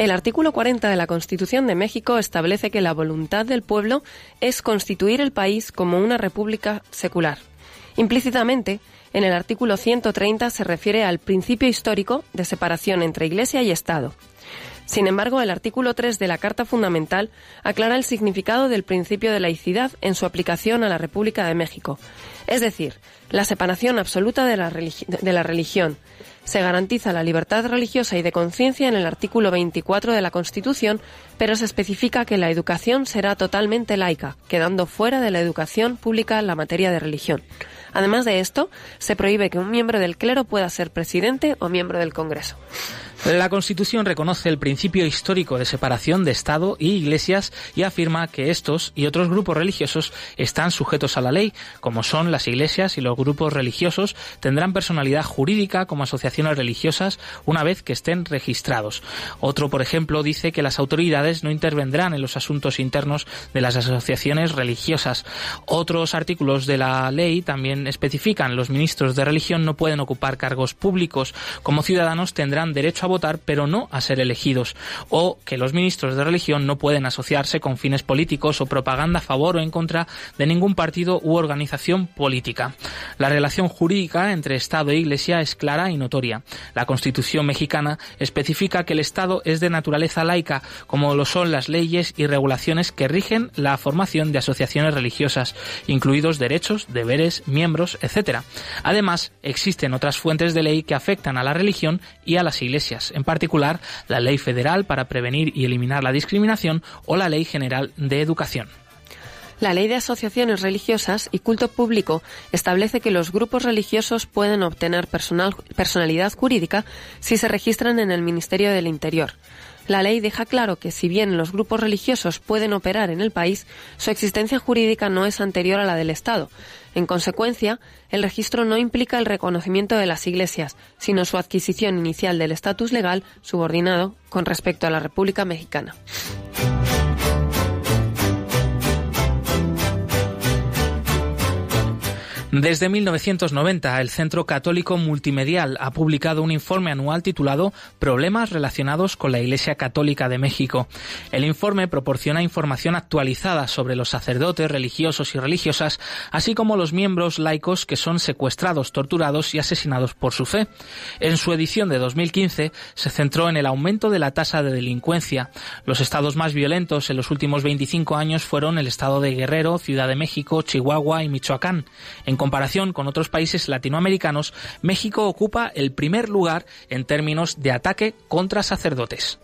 El artículo 40 de la Constitución de México establece que la voluntad del pueblo es constituir el país como una república secular. Implícitamente, en el artículo 130 se refiere al principio histórico de separación entre Iglesia y Estado. Sin embargo, el artículo 3 de la Carta Fundamental aclara el significado del principio de laicidad en su aplicación a la República de México, es decir, la separación absoluta de la, de la religión. Se garantiza la libertad religiosa y de conciencia en el artículo 24 de la Constitución, pero se especifica que la educación será totalmente laica, quedando fuera de la educación pública la materia de religión. Además de esto, se prohíbe que un miembro del clero pueda ser presidente o miembro del Congreso. La Constitución reconoce el principio histórico de separación de Estado y Iglesias y afirma que estos y otros grupos religiosos están sujetos a la ley, como son las iglesias y los grupos religiosos tendrán personalidad jurídica como asociaciones religiosas una vez que estén registrados. Otro, por ejemplo, dice que las autoridades no intervendrán en los asuntos internos de las asociaciones religiosas. Otros artículos de la ley también especifican los ministros de religión no pueden ocupar cargos públicos. Como ciudadanos tendrán derecho a votar pero no a ser elegidos, o que los ministros de religión no pueden asociarse con fines políticos o propaganda a favor o en contra de ningún partido u organización política. La relación jurídica entre Estado e Iglesia es clara y notoria. La Constitución mexicana especifica que el Estado es de naturaleza laica, como lo son las leyes y regulaciones que rigen la formación de asociaciones religiosas, incluidos derechos, deberes, miembros, etc. Además, existen otras fuentes de ley que afectan a la religión y a las iglesias, en particular la Ley Federal para prevenir y eliminar la discriminación o la Ley General de Educación. La Ley de Asociaciones Religiosas y Culto Público establece que los grupos religiosos pueden obtener personal, personalidad jurídica si se registran en el Ministerio del Interior. La ley deja claro que si bien los grupos religiosos pueden operar en el país, su existencia jurídica no es anterior a la del Estado. En consecuencia, el registro no implica el reconocimiento de las iglesias, sino su adquisición inicial del estatus legal subordinado con respecto a la República Mexicana. Desde 1990, el Centro Católico Multimedial ha publicado un informe anual titulado Problemas relacionados con la Iglesia Católica de México. El informe proporciona información actualizada sobre los sacerdotes religiosos y religiosas, así como los miembros laicos que son secuestrados, torturados y asesinados por su fe. En su edición de 2015 se centró en el aumento de la tasa de delincuencia. Los estados más violentos en los últimos 25 años fueron el estado de Guerrero, Ciudad de México, Chihuahua y Michoacán. En comparación con otros países latinoamericanos, México ocupa el primer lugar en términos de ataque contra sacerdotes.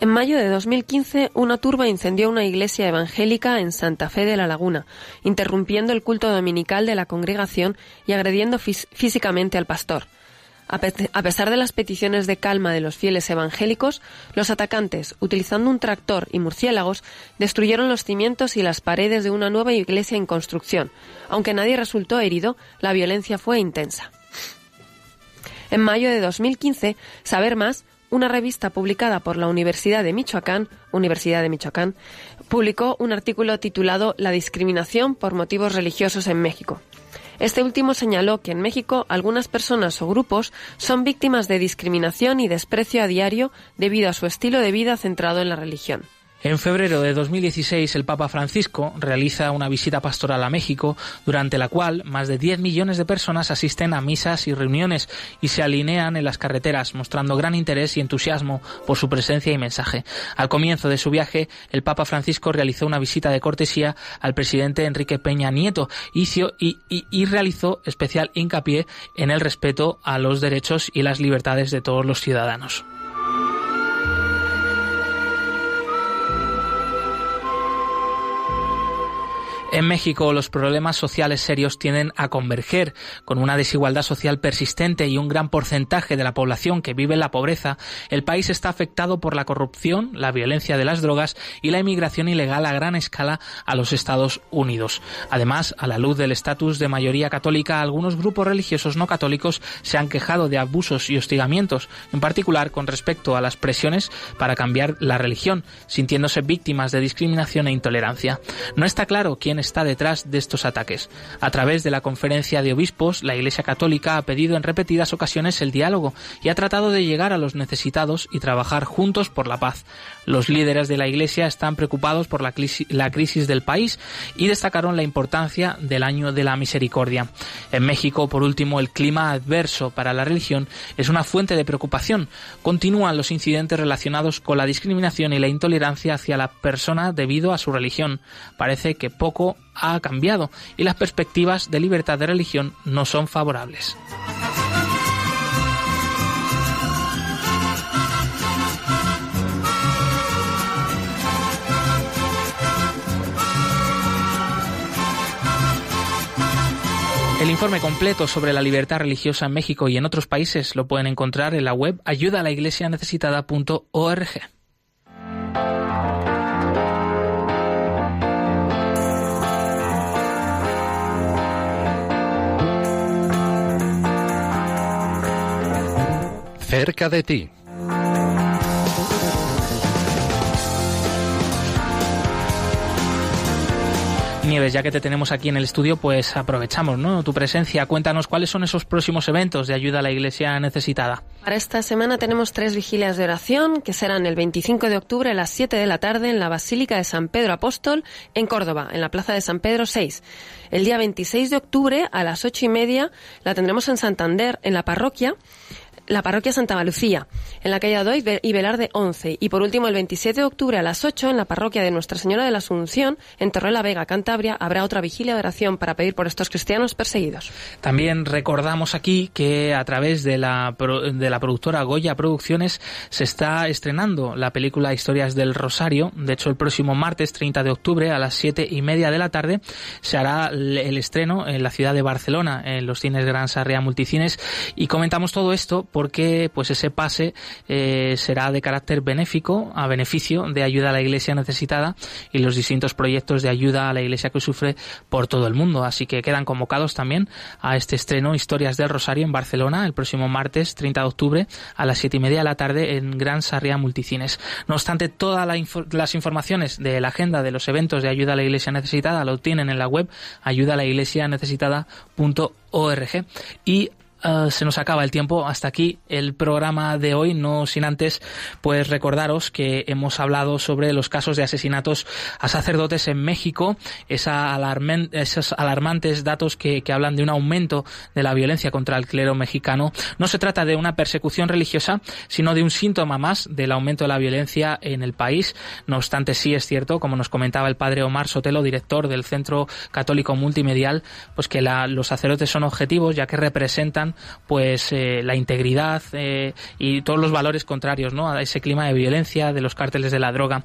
En mayo de 2015, una turba incendió una iglesia evangélica en Santa Fe de la Laguna, interrumpiendo el culto dominical de la congregación y agrediendo físicamente al pastor. A pesar de las peticiones de calma de los fieles evangélicos, los atacantes, utilizando un tractor y murciélagos, destruyeron los cimientos y las paredes de una nueva iglesia en construcción. Aunque nadie resultó herido, la violencia fue intensa. En mayo de 2015, Saber Más, una revista publicada por la Universidad de Michoacán, Universidad de Michoacán, publicó un artículo titulado La discriminación por motivos religiosos en México. Este último señaló que en México algunas personas o grupos son víctimas de discriminación y desprecio a diario debido a su estilo de vida centrado en la religión. En febrero de 2016, el Papa Francisco realiza una visita pastoral a México, durante la cual más de 10 millones de personas asisten a misas y reuniones y se alinean en las carreteras, mostrando gran interés y entusiasmo por su presencia y mensaje. Al comienzo de su viaje, el Papa Francisco realizó una visita de cortesía al presidente Enrique Peña Nieto y, y realizó especial hincapié en el respeto a los derechos y las libertades de todos los ciudadanos. En México los problemas sociales serios tienden a converger, con una desigualdad social persistente y un gran porcentaje de la población que vive en la pobreza, el país está afectado por la corrupción, la violencia de las drogas y la inmigración ilegal a gran escala a los Estados Unidos. Además, a la luz del estatus de mayoría católica, algunos grupos religiosos no católicos se han quejado de abusos y hostigamientos, en particular con respecto a las presiones para cambiar la religión, sintiéndose víctimas de discriminación e intolerancia. No está claro quién está detrás de estos ataques. A través de la conferencia de obispos, la Iglesia Católica ha pedido en repetidas ocasiones el diálogo y ha tratado de llegar a los necesitados y trabajar juntos por la paz. Los líderes de la Iglesia están preocupados por la crisis, del país y destacaron la importancia del año de la misericordia. En México, por último, el clima adverso para la religión es una fuente de preocupación. Continúan los incidentes relacionados con la discriminación y la intolerancia hacia la persona debido a su religión. Parece que poco ha cambiado y las perspectivas de libertad de religión no son favorables. El informe completo sobre la libertad religiosa en México y en otros países lo pueden encontrar en la web ayudalaiglesianecesitada.org. cerca de ti. Nieves, ya que te tenemos aquí en el estudio, pues aprovechamos ¿no? tu presencia. Cuéntanos cuáles son esos próximos eventos de ayuda a la iglesia necesitada. Para esta semana tenemos tres vigilias de oración que serán el 25 de octubre a las 7 de la tarde en la Basílica de San Pedro Apóstol en Córdoba, en la Plaza de San Pedro 6. El día 26 de octubre a las 8 y media la tendremos en Santander, en la parroquia la parroquia Santa Lucía, en la calle Adoy y Velarde 11. Y por último, el 27 de octubre a las 8, en la parroquia de Nuestra Señora de la Asunción, en Torrela Vega, Cantabria, habrá otra vigilia de oración para pedir por estos cristianos perseguidos. También recordamos aquí que a través de la, de la productora Goya Producciones se está estrenando la película Historias del Rosario. De hecho, el próximo martes 30 de octubre a las 7 y media de la tarde se hará el estreno en la ciudad de Barcelona, en los cines Gran Sarria Multicines. Y comentamos todo esto porque pues ese pase eh, será de carácter benéfico, a beneficio de ayuda a la Iglesia necesitada y los distintos proyectos de ayuda a la Iglesia que sufre por todo el mundo. Así que quedan convocados también a este estreno Historias del Rosario en Barcelona el próximo martes 30 de octubre a las siete y media de la tarde en Gran Sarria Multicines. No obstante, todas las informaciones de la agenda de los eventos de ayuda a la Iglesia necesitada lo tienen en la web ayuda a la iglesia necesitada.org y Ah, se nos acaba el tiempo. Hasta aquí el programa de hoy, no sin antes pues recordaros que hemos hablado sobre los casos de asesinatos a sacerdotes en México, esa esos alarmantes datos que, que hablan de un aumento de la violencia contra el clero mexicano. No se trata de una persecución religiosa, sino de un síntoma más del aumento de la violencia en el país. No obstante, sí es cierto, como nos comentaba el padre Omar Sotelo, director del Centro Católico Multimedial, pues que la, los sacerdotes son objetivos ya que representan pues eh, la integridad eh, y todos los valores contrarios ¿no? a ese clima de violencia de los cárteles de la droga.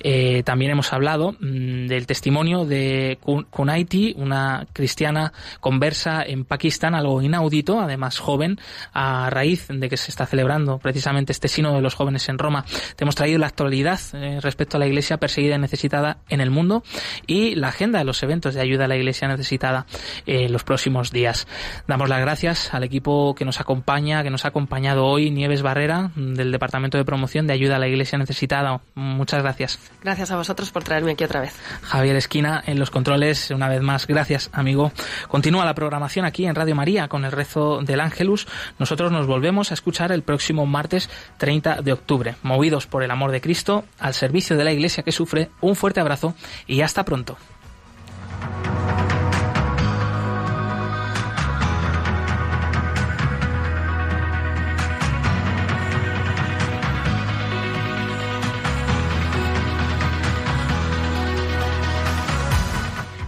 Eh, también hemos hablado mm, del testimonio de Kunaiti, una cristiana conversa en Pakistán, algo inaudito, además joven, a raíz de que se está celebrando precisamente este sino de los jóvenes en Roma. Te hemos traído la actualidad respecto a la iglesia perseguida y necesitada en el mundo y la agenda de los eventos de ayuda a la iglesia necesitada en los próximos días. Damos las gracias al equipo que nos acompaña, que nos ha acompañado hoy, Nieves Barrera, del Departamento de Promoción de Ayuda a la Iglesia Necesitada. Muchas gracias. Gracias a vosotros por traerme aquí otra vez. Javier Esquina en los controles, una vez más. Gracias, amigo. Continúa la programación aquí en Radio María con el rezo del Ángelus. Nosotros nos volvemos a escuchar el próximo martes 30 de octubre. Movidos por el amor de Cristo, al servicio de la Iglesia que sufre, un fuerte abrazo y hasta pronto.